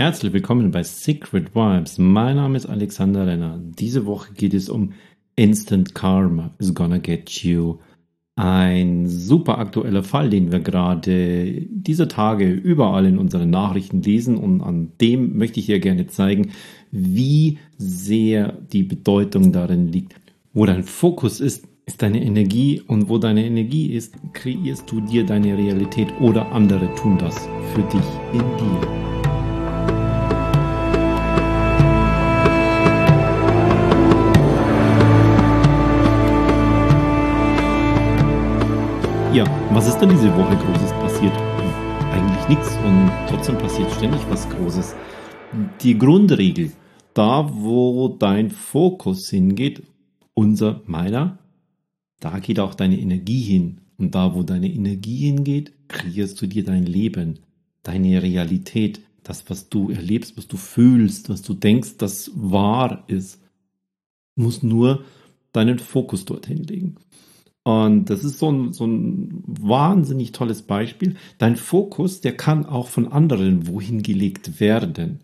Herzlich willkommen bei Secret Vibes. Mein Name ist Alexander Renner. Diese Woche geht es um Instant Karma is gonna get you. Ein super aktueller Fall, den wir gerade dieser Tage überall in unseren Nachrichten lesen und an dem möchte ich hier gerne zeigen, wie sehr die Bedeutung darin liegt. Wo dein Fokus ist, ist deine Energie und wo deine Energie ist, kreierst du dir deine Realität oder andere tun das für dich in dir. Was ist denn diese Woche Großes passiert? Eigentlich nichts und trotzdem passiert ständig was Großes. Die Grundregel, da wo dein Fokus hingeht, unser, meiner, da geht auch deine Energie hin. Und da wo deine Energie hingeht, kreierst du dir dein Leben, deine Realität, das, was du erlebst, was du fühlst, was du denkst, das wahr ist. Du musst nur deinen Fokus dorthin legen. Und das ist so ein, so ein wahnsinnig tolles Beispiel. Dein Fokus, der kann auch von anderen wohin gelegt werden.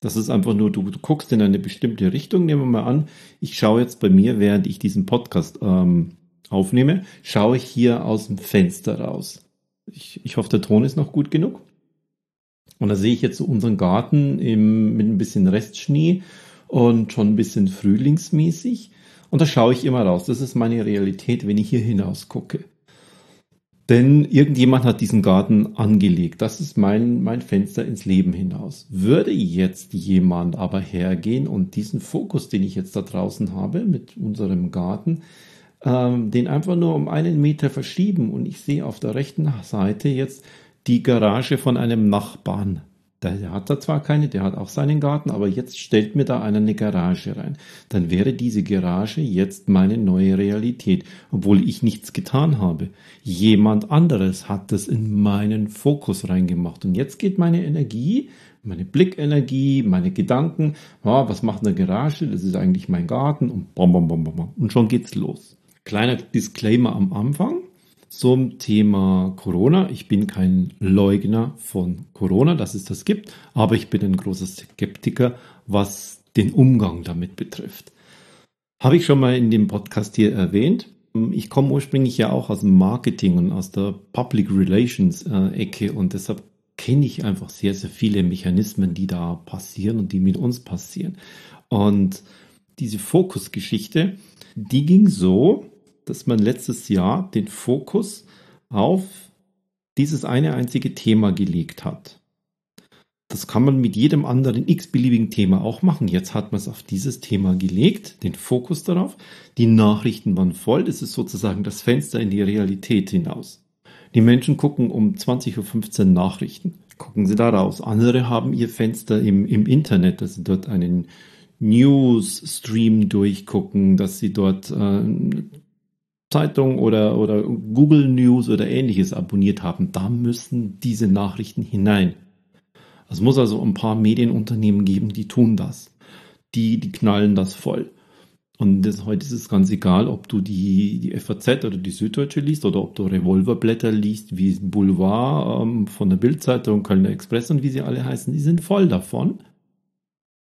Das ist einfach nur, du, du guckst in eine bestimmte Richtung. Nehmen wir mal an, ich schaue jetzt bei mir, während ich diesen Podcast ähm, aufnehme, schaue ich hier aus dem Fenster raus. Ich, ich hoffe, der Ton ist noch gut genug. Und da sehe ich jetzt so unseren Garten im, mit ein bisschen Restschnee und schon ein bisschen frühlingsmäßig. Und da schaue ich immer raus. Das ist meine Realität, wenn ich hier hinaus gucke. Denn irgendjemand hat diesen Garten angelegt. Das ist mein, mein Fenster ins Leben hinaus. Würde jetzt jemand aber hergehen und diesen Fokus, den ich jetzt da draußen habe mit unserem Garten, ähm, den einfach nur um einen Meter verschieben und ich sehe auf der rechten Seite jetzt die Garage von einem Nachbarn der hat da zwar keine, der hat auch seinen Garten, aber jetzt stellt mir da einer eine Garage rein. Dann wäre diese Garage jetzt meine neue Realität, obwohl ich nichts getan habe. Jemand anderes hat das in meinen Fokus reingemacht. Und jetzt geht meine Energie, meine Blickenergie, meine Gedanken, oh, was macht eine Garage? Das ist eigentlich mein Garten und bom, bom, bom, bom. Und schon geht's los. Kleiner Disclaimer am Anfang zum Thema Corona. Ich bin kein Leugner von Corona, dass es das gibt, aber ich bin ein großer Skeptiker, was den Umgang damit betrifft. Habe ich schon mal in dem Podcast hier erwähnt. Ich komme ursprünglich ja auch aus dem Marketing und aus der Public Relations äh, Ecke und deshalb kenne ich einfach sehr, sehr viele Mechanismen, die da passieren und die mit uns passieren. Und diese Fokusgeschichte, die ging so, dass man letztes Jahr den Fokus auf dieses eine einzige Thema gelegt hat. Das kann man mit jedem anderen x-beliebigen Thema auch machen. Jetzt hat man es auf dieses Thema gelegt, den Fokus darauf. Die Nachrichten waren voll. Das ist sozusagen das Fenster in die Realität hinaus. Die Menschen gucken um 20.15 Uhr Nachrichten. Gucken sie da raus. Andere haben ihr Fenster im, im Internet, dass sie dort einen News-Stream durchgucken, dass sie dort äh, Zeitung oder, oder Google News oder ähnliches abonniert haben, da müssen diese Nachrichten hinein. Es muss also ein paar Medienunternehmen geben, die tun das. Die, die knallen das voll. Und das, heute ist es ganz egal, ob du die, die FAZ oder die Süddeutsche liest oder ob du Revolverblätter liest, wie Boulevard ähm, von der Bildzeitung, Kölner Express und wie sie alle heißen, die sind voll davon.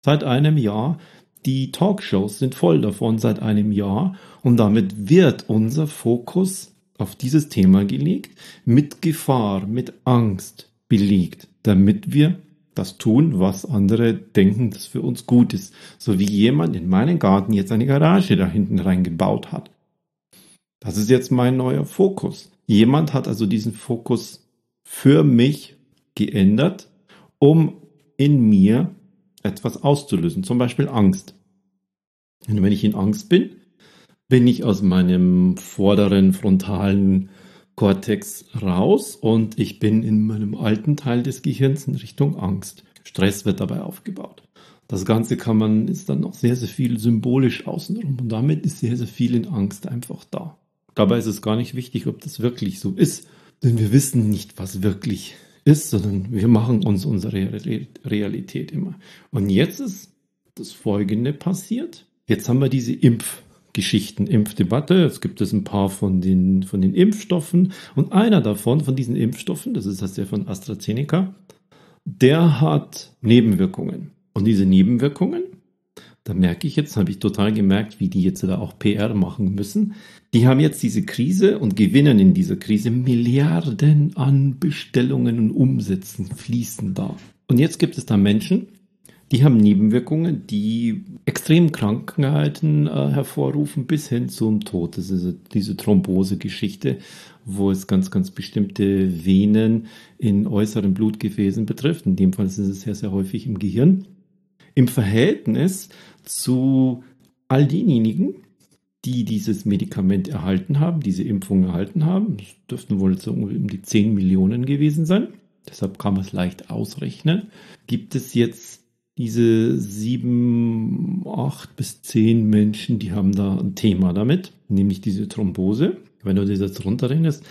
Seit einem Jahr die Talkshows sind voll davon seit einem Jahr und damit wird unser Fokus auf dieses Thema gelegt, mit Gefahr, mit Angst belegt, damit wir das tun, was andere denken, das für uns gut ist. So wie jemand in meinen Garten jetzt eine Garage da hinten reingebaut hat. Das ist jetzt mein neuer Fokus. Jemand hat also diesen Fokus für mich geändert, um in mir etwas auszulösen, zum Beispiel Angst. Und wenn ich in Angst bin, bin ich aus meinem vorderen frontalen Kortex raus und ich bin in meinem alten Teil des Gehirns in Richtung Angst. Stress wird dabei aufgebaut. Das Ganze kann man, ist dann noch sehr, sehr viel symbolisch außenrum und damit ist sehr, sehr viel in Angst einfach da. Dabei ist es gar nicht wichtig, ob das wirklich so ist, denn wir wissen nicht, was wirklich ist, sondern wir machen uns unsere Realität immer. Und jetzt ist das Folgende passiert. Jetzt haben wir diese Impfgeschichten, Impfdebatte. Es gibt es ein paar von den, von den Impfstoffen. Und einer davon, von diesen Impfstoffen, das ist das der von AstraZeneca, der hat Nebenwirkungen. Und diese Nebenwirkungen, da merke ich jetzt, habe ich total gemerkt, wie die jetzt da auch PR machen müssen. Die haben jetzt diese Krise und gewinnen in dieser Krise Milliarden an Bestellungen und Umsätzen fließen da. Und jetzt gibt es da Menschen, die haben Nebenwirkungen, die Extremkrankheiten äh, hervorrufen bis hin zum Tod. Das ist diese Thrombose-Geschichte, wo es ganz, ganz bestimmte Venen in äußeren Blutgefäßen betrifft. In dem Fall ist es sehr, sehr häufig im Gehirn. Im Verhältnis zu all denjenigen, die dieses Medikament erhalten haben, diese Impfung erhalten haben, das dürften wohl so um die 10 Millionen gewesen sein, deshalb kann man es leicht ausrechnen, gibt es jetzt diese sieben, acht bis zehn Menschen, die haben da ein Thema damit, nämlich diese Thrombose. Wenn du das jetzt runterrechnest,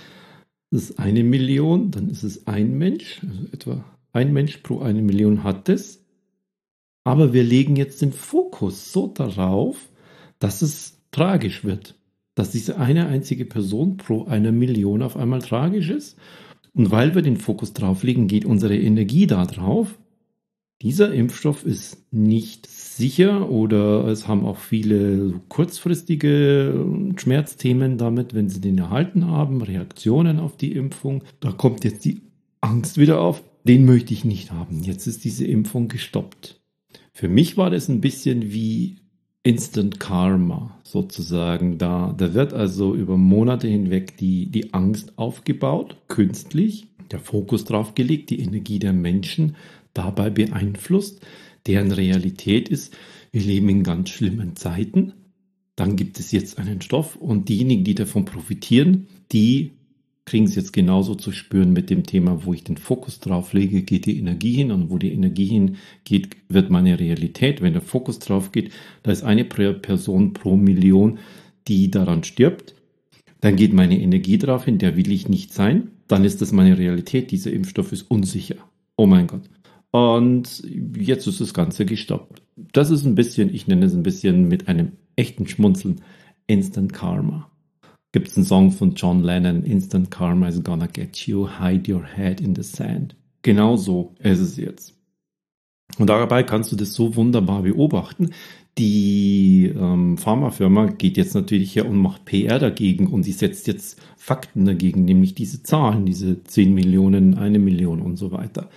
das ist eine Million, dann ist es ein Mensch, also etwa ein Mensch pro eine Million hat das. Aber wir legen jetzt den Fokus so darauf, dass es tragisch wird. Dass diese eine einzige Person pro eine Million auf einmal tragisch ist. Und weil wir den Fokus drauf legen, geht unsere Energie da drauf dieser Impfstoff ist nicht sicher oder es haben auch viele kurzfristige Schmerzthemen damit, wenn sie den erhalten haben, Reaktionen auf die Impfung. Da kommt jetzt die Angst wieder auf. Den möchte ich nicht haben. Jetzt ist diese Impfung gestoppt. Für mich war das ein bisschen wie Instant Karma sozusagen. Da, da wird also über Monate hinweg die, die Angst aufgebaut, künstlich, der Fokus drauf gelegt, die Energie der Menschen dabei beeinflusst, deren Realität ist, wir leben in ganz schlimmen Zeiten. Dann gibt es jetzt einen Stoff und diejenigen, die davon profitieren, die kriegen es jetzt genauso zu spüren mit dem Thema, wo ich den Fokus drauf lege, geht die Energie hin und wo die Energie hingeht, wird meine Realität. Wenn der Fokus drauf geht, da ist eine Person pro Million, die daran stirbt. Dann geht meine Energie drauf hin, der will ich nicht sein. Dann ist das meine Realität. Dieser Impfstoff ist unsicher. Oh mein Gott. Und jetzt ist das Ganze gestoppt. Das ist ein bisschen, ich nenne es ein bisschen mit einem echten Schmunzeln, Instant Karma. Gibt es einen Song von John Lennon, Instant Karma is gonna get you, hide your head in the sand. Genau so ist es jetzt. Und dabei kannst du das so wunderbar beobachten. Die ähm, Pharmafirma geht jetzt natürlich her und macht PR dagegen und sie setzt jetzt Fakten dagegen, nämlich diese Zahlen, diese 10 Millionen, eine Million und so weiter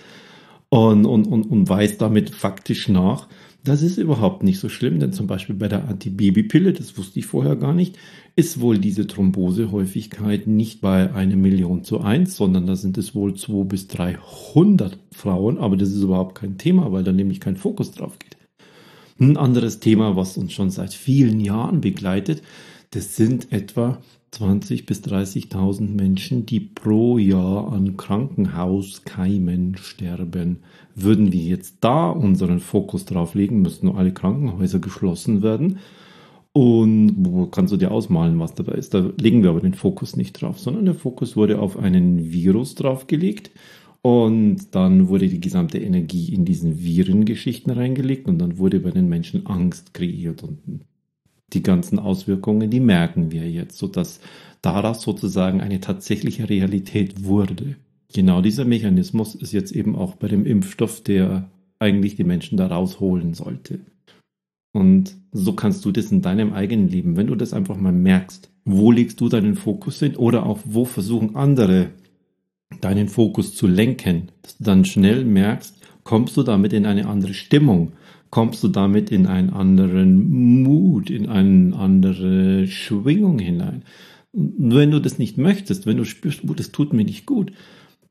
und, und, und, und weist damit faktisch nach, das ist überhaupt nicht so schlimm, denn zum Beispiel bei der Antibabypille, das wusste ich vorher gar nicht, ist wohl diese Thrombosehäufigkeit nicht bei einer Million zu eins, sondern da sind es wohl 200 bis 300 Frauen, aber das ist überhaupt kein Thema, weil da nämlich kein Fokus drauf geht. Ein anderes Thema, was uns schon seit vielen Jahren begleitet, das sind etwa 20.000 bis 30.000 Menschen, die pro Jahr an Krankenhauskeimen sterben. Würden wir jetzt da unseren Fokus drauf legen, müssten alle Krankenhäuser geschlossen werden. Und wo kannst du dir ausmalen, was dabei ist? Da legen wir aber den Fokus nicht drauf, sondern der Fokus wurde auf einen Virus draufgelegt. Und dann wurde die gesamte Energie in diesen Virengeschichten reingelegt und dann wurde bei den Menschen Angst kreiert und die ganzen Auswirkungen, die merken wir jetzt, sodass daraus sozusagen eine tatsächliche Realität wurde. Genau dieser Mechanismus ist jetzt eben auch bei dem Impfstoff, der eigentlich die Menschen da rausholen sollte. Und so kannst du das in deinem eigenen Leben, wenn du das einfach mal merkst, wo legst du deinen Fokus hin oder auch wo versuchen andere deinen Fokus zu lenken, dass du dann schnell merkst, kommst du damit in eine andere Stimmung, kommst du damit in einen anderen Mut, in eine andere Schwingung hinein. Wenn du das nicht möchtest, wenn du spürst, oh, das tut mir nicht gut,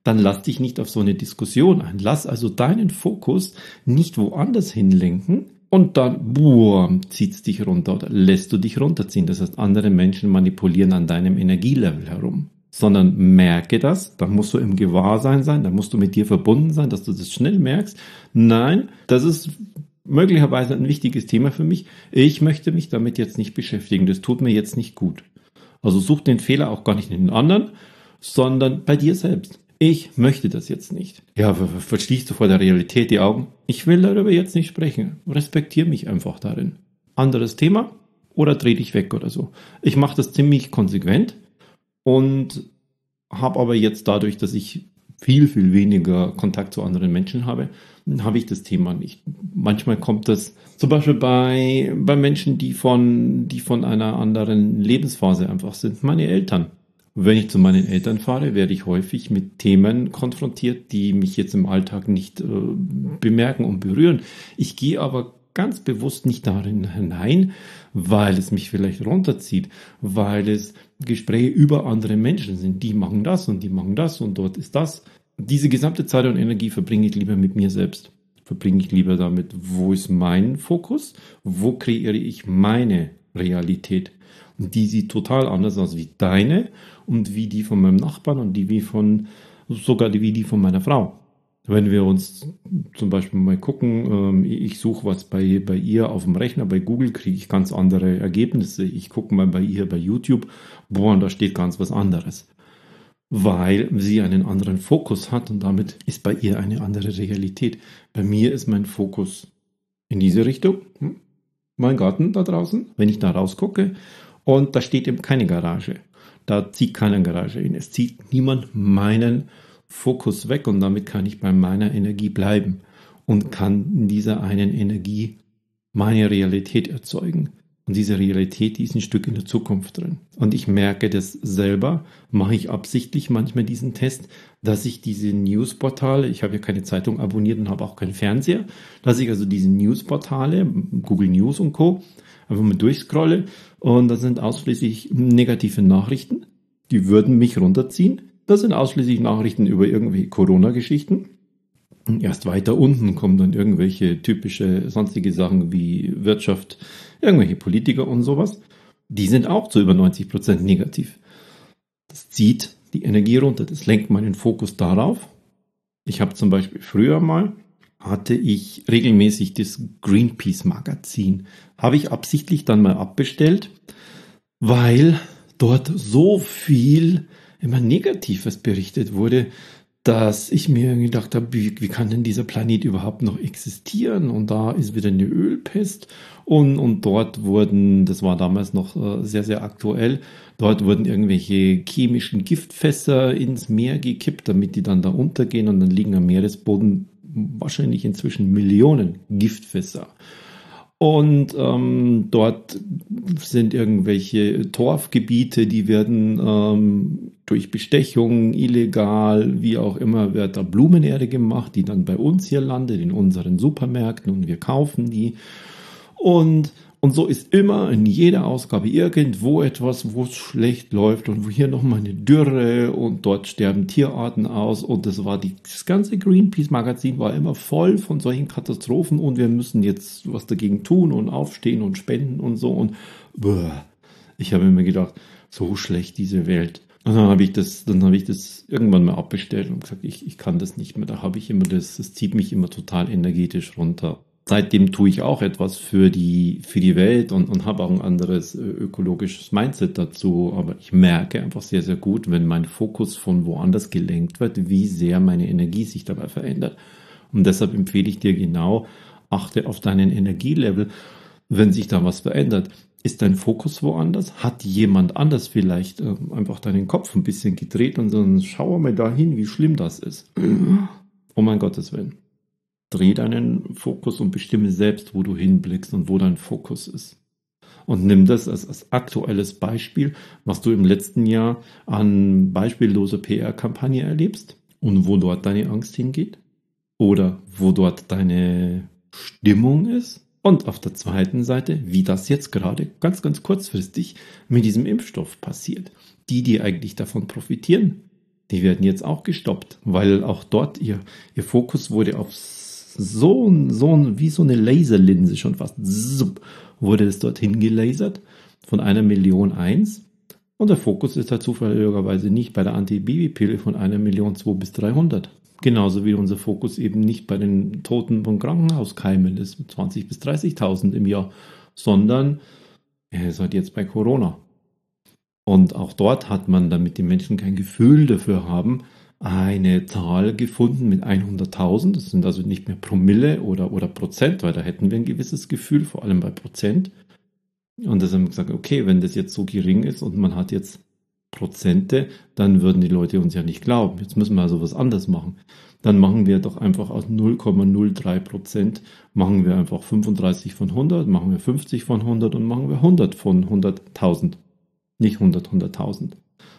dann lass dich nicht auf so eine Diskussion ein. Lass also deinen Fokus nicht woanders hinlenken und dann, boah, zieht's dich runter oder lässt du dich runterziehen. Das heißt, andere Menschen manipulieren an deinem Energielevel herum. Sondern merke das, da musst du im Gewahrsein sein, da musst du mit dir verbunden sein, dass du das schnell merkst. Nein, das ist möglicherweise ein wichtiges Thema für mich. Ich möchte mich damit jetzt nicht beschäftigen. Das tut mir jetzt nicht gut. Also such den Fehler auch gar nicht in den anderen, sondern bei dir selbst. Ich möchte das jetzt nicht. Ja, verschließt du vor der Realität die Augen. Ich will darüber jetzt nicht sprechen. Respektiere mich einfach darin. Anderes Thema oder dreh dich weg oder so. Ich mache das ziemlich konsequent und habe aber jetzt dadurch, dass ich viel, viel weniger Kontakt zu anderen Menschen habe, habe ich das Thema nicht. Manchmal kommt das zum Beispiel bei, bei Menschen, die von, die von einer anderen Lebensphase einfach sind. Meine Eltern. Wenn ich zu meinen Eltern fahre, werde ich häufig mit Themen konfrontiert, die mich jetzt im Alltag nicht äh, bemerken und berühren. Ich gehe aber ganz bewusst nicht darin hinein, weil es mich vielleicht runterzieht, weil es Gespräche über andere Menschen sind. Die machen das und die machen das und dort ist das. Diese gesamte Zeit und Energie verbringe ich lieber mit mir selbst. Verbringe ich lieber damit, wo ist mein Fokus, wo kreiere ich meine Realität. Und die sieht total anders aus wie deine und wie die von meinem Nachbarn und die wie von, sogar wie die von meiner Frau. Wenn wir uns zum Beispiel mal gucken, ähm, ich suche was bei, bei ihr auf dem Rechner, bei Google kriege ich ganz andere Ergebnisse. Ich gucke mal bei ihr bei YouTube, boah, und da steht ganz was anderes. Weil sie einen anderen Fokus hat und damit ist bei ihr eine andere Realität. Bei mir ist mein Fokus in diese Richtung. Hm? Mein Garten da draußen, wenn ich da rausgucke, und da steht eben keine Garage. Da zieht keine Garage hin. Es zieht niemand meinen Fokus weg und damit kann ich bei meiner Energie bleiben und kann in dieser einen Energie meine Realität erzeugen. Und diese Realität, die ist ein Stück in der Zukunft drin. Und ich merke das selber, mache ich absichtlich manchmal diesen Test, dass ich diese Newsportale, ich habe ja keine Zeitung abonniert und habe auch keinen Fernseher, dass ich also diese Newsportale, Google News und Co., einfach mal durchscrolle und da sind ausschließlich negative Nachrichten, die würden mich runterziehen. Das sind ausschließlich Nachrichten über irgendwelche Corona-Geschichten. Erst weiter unten kommen dann irgendwelche typische sonstige Sachen wie Wirtschaft, irgendwelche Politiker und sowas. Die sind auch zu über 90 Prozent negativ. Das zieht die Energie runter, das lenkt meinen Fokus darauf. Ich habe zum Beispiel früher mal hatte ich regelmäßig das Greenpeace Magazin. Habe ich absichtlich dann mal abbestellt, weil dort so viel immer Negatives berichtet wurde, dass ich mir gedacht habe, wie, wie kann denn dieser Planet überhaupt noch existieren? Und da ist wieder eine Ölpest. Und, und dort wurden, das war damals noch äh, sehr, sehr aktuell, dort wurden irgendwelche chemischen Giftfässer ins Meer gekippt, damit die dann da untergehen und dann liegen am Meeresboden wahrscheinlich inzwischen Millionen Giftfässer. Und ähm, dort sind irgendwelche Torfgebiete, die werden ähm, durch Bestechung illegal, wie auch immer, wird da Blumenerde gemacht, die dann bei uns hier landet, in unseren Supermärkten und wir kaufen die. Und und so ist immer in jeder Ausgabe irgendwo etwas, wo es schlecht läuft und wo hier nochmal eine Dürre und dort sterben Tierarten aus. Und das war die, das ganze Greenpeace-Magazin war immer voll von solchen Katastrophen und wir müssen jetzt was dagegen tun und aufstehen und spenden und so. Und boah, ich habe mir gedacht, so schlecht diese Welt. Und dann habe ich das, dann habe ich das irgendwann mal abbestellt und gesagt, ich, ich kann das nicht mehr. Da habe ich immer das, das zieht mich immer total energetisch runter seitdem tue ich auch etwas für die, für die Welt und, und habe auch ein anderes äh, ökologisches Mindset dazu. Aber ich merke einfach sehr, sehr gut, wenn mein Fokus von woanders gelenkt wird, wie sehr meine Energie sich dabei verändert. Und deshalb empfehle ich dir genau, achte auf deinen Energielevel, wenn sich da was verändert. Ist dein Fokus woanders? Hat jemand anders vielleicht äh, einfach deinen Kopf ein bisschen gedreht und so, schau mal dahin, wie schlimm das ist. Oh mein Gottes Willen dreh deinen Fokus und bestimme selbst, wo du hinblickst und wo dein Fokus ist. Und nimm das als, als aktuelles Beispiel, was du im letzten Jahr an beispielloser PR-Kampagne erlebst und wo dort deine Angst hingeht oder wo dort deine Stimmung ist. Und auf der zweiten Seite, wie das jetzt gerade ganz, ganz kurzfristig mit diesem Impfstoff passiert. Die, die eigentlich davon profitieren, die werden jetzt auch gestoppt, weil auch dort ihr, ihr Fokus wurde aufs so, so wie so eine Laserlinse schon fast. Zup, wurde es dorthin gelasert von einer Million eins. Und der Fokus ist halt zufälligerweise nicht bei der Antibabypille von einer Million zwei bis 300. Genauso wie unser Fokus eben nicht bei den Toten von Krankenhauskeimen ist, 20 bis 30.000 im Jahr, sondern er ist halt jetzt bei Corona. Und auch dort hat man, damit die Menschen kein Gefühl dafür haben, eine Zahl gefunden mit 100.000. Das sind also nicht mehr Promille oder, oder Prozent, weil da hätten wir ein gewisses Gefühl, vor allem bei Prozent. Und das haben wir gesagt, okay, wenn das jetzt so gering ist und man hat jetzt Prozente, dann würden die Leute uns ja nicht glauben. Jetzt müssen wir also was anderes machen. Dann machen wir doch einfach aus 0,03 Prozent, machen wir einfach 35 von 100, machen wir 50 von 100 und machen wir 100 von 100.000. Nicht 100, 100.000.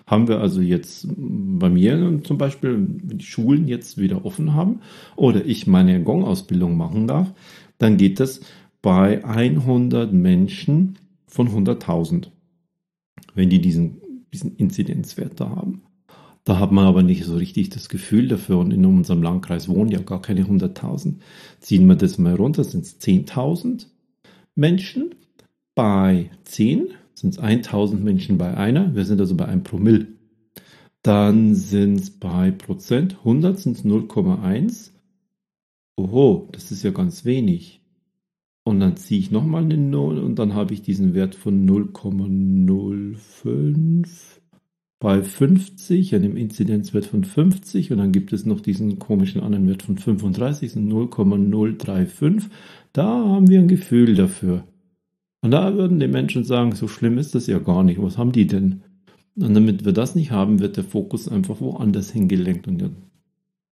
Haben wir also jetzt bei mir zum Beispiel, wenn die Schulen jetzt wieder offen haben oder ich meine Gong-Ausbildung machen darf, dann geht das bei 100 Menschen von 100.000, wenn die diesen, diesen Inzidenzwert da haben. Da hat man aber nicht so richtig das Gefühl dafür und in unserem Landkreis wohnen ja gar keine 100.000. Ziehen wir das mal runter, sind es 10.000 Menschen. Bei 10 sind es 1.000 Menschen bei einer. Wir sind also bei einem Promille. Dann sind es bei Prozent 100 sind es 0,1. Oho, das ist ja ganz wenig. Und dann ziehe ich nochmal eine 0 und dann habe ich diesen Wert von 0,05 bei 50, einem Inzidenzwert von 50 und dann gibt es noch diesen komischen anderen Wert von 35, 0,035. Da haben wir ein Gefühl dafür. Und da würden die Menschen sagen, so schlimm ist das ja gar nicht. Was haben die denn? Und damit wir das nicht haben, wird der Fokus einfach woanders hingelenkt. Und dann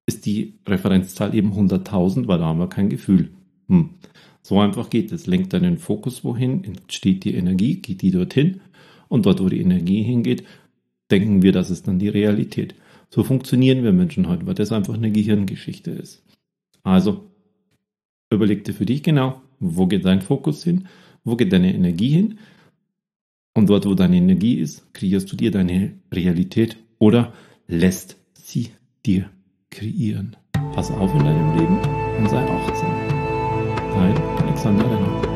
ist die Referenzzahl eben 100.000, weil da haben wir kein Gefühl. Hm. So einfach geht es. Lenkt deinen Fokus wohin, entsteht die Energie, geht die dorthin und dort, wo die Energie hingeht, denken wir, das ist dann die Realität. So funktionieren wir Menschen heute, weil das einfach eine Gehirngeschichte ist. Also, überleg dir für dich genau, wo geht dein Fokus hin, wo geht deine Energie hin und dort, wo deine Energie ist, kreierst du dir deine Realität oder lässt sie dir kreieren. Pass auf in deinem Leben und sei achtsam. Dein Alexander Renner.